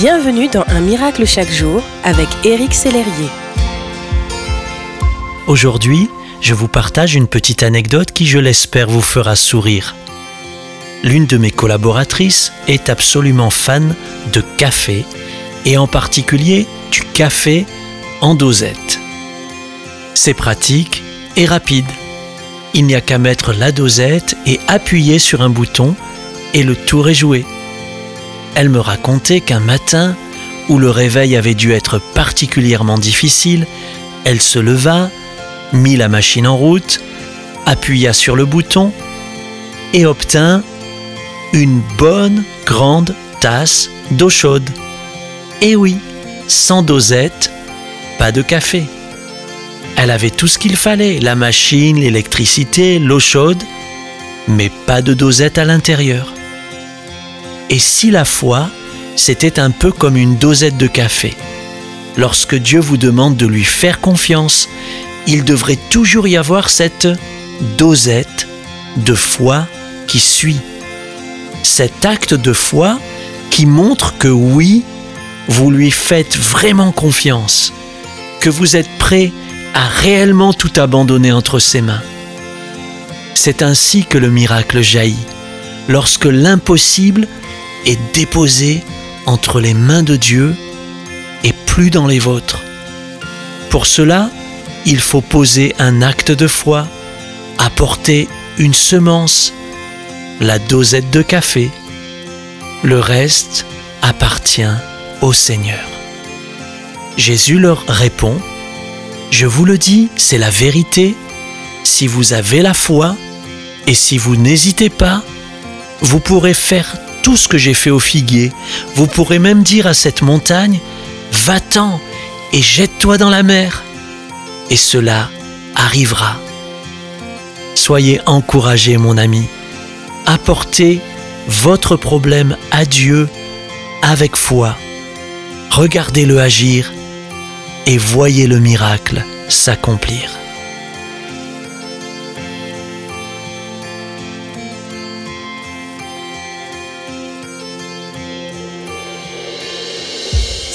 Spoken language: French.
Bienvenue dans Un miracle chaque jour avec Éric Sellerier. Aujourd'hui, je vous partage une petite anecdote qui, je l'espère, vous fera sourire. L'une de mes collaboratrices est absolument fan de café et en particulier du café en dosette. C'est pratique et rapide. Il n'y a qu'à mettre la dosette et appuyer sur un bouton et le tour est joué. Elle me racontait qu'un matin, où le réveil avait dû être particulièrement difficile, elle se leva, mit la machine en route, appuya sur le bouton et obtint une bonne grande tasse d'eau chaude. Et oui, sans dosette, pas de café. Elle avait tout ce qu'il fallait, la machine, l'électricité, l'eau chaude, mais pas de dosette à l'intérieur. Et si la foi, c'était un peu comme une dosette de café Lorsque Dieu vous demande de lui faire confiance, il devrait toujours y avoir cette dosette de foi qui suit. Cet acte de foi qui montre que oui, vous lui faites vraiment confiance, que vous êtes prêt à réellement tout abandonner entre ses mains. C'est ainsi que le miracle jaillit, lorsque l'impossible est déposé entre les mains de Dieu et plus dans les vôtres. Pour cela, il faut poser un acte de foi, apporter une semence, la dosette de café. Le reste appartient au Seigneur. Jésus leur répond, Je vous le dis, c'est la vérité, si vous avez la foi et si vous n'hésitez pas, vous pourrez faire tout ce que j'ai fait au figuier. Vous pourrez même dire à cette montagne, va-t'en et jette-toi dans la mer. Et cela arrivera. Soyez encouragés, mon ami. Apportez votre problème à Dieu avec foi. Regardez-le agir et voyez le miracle s'accomplir.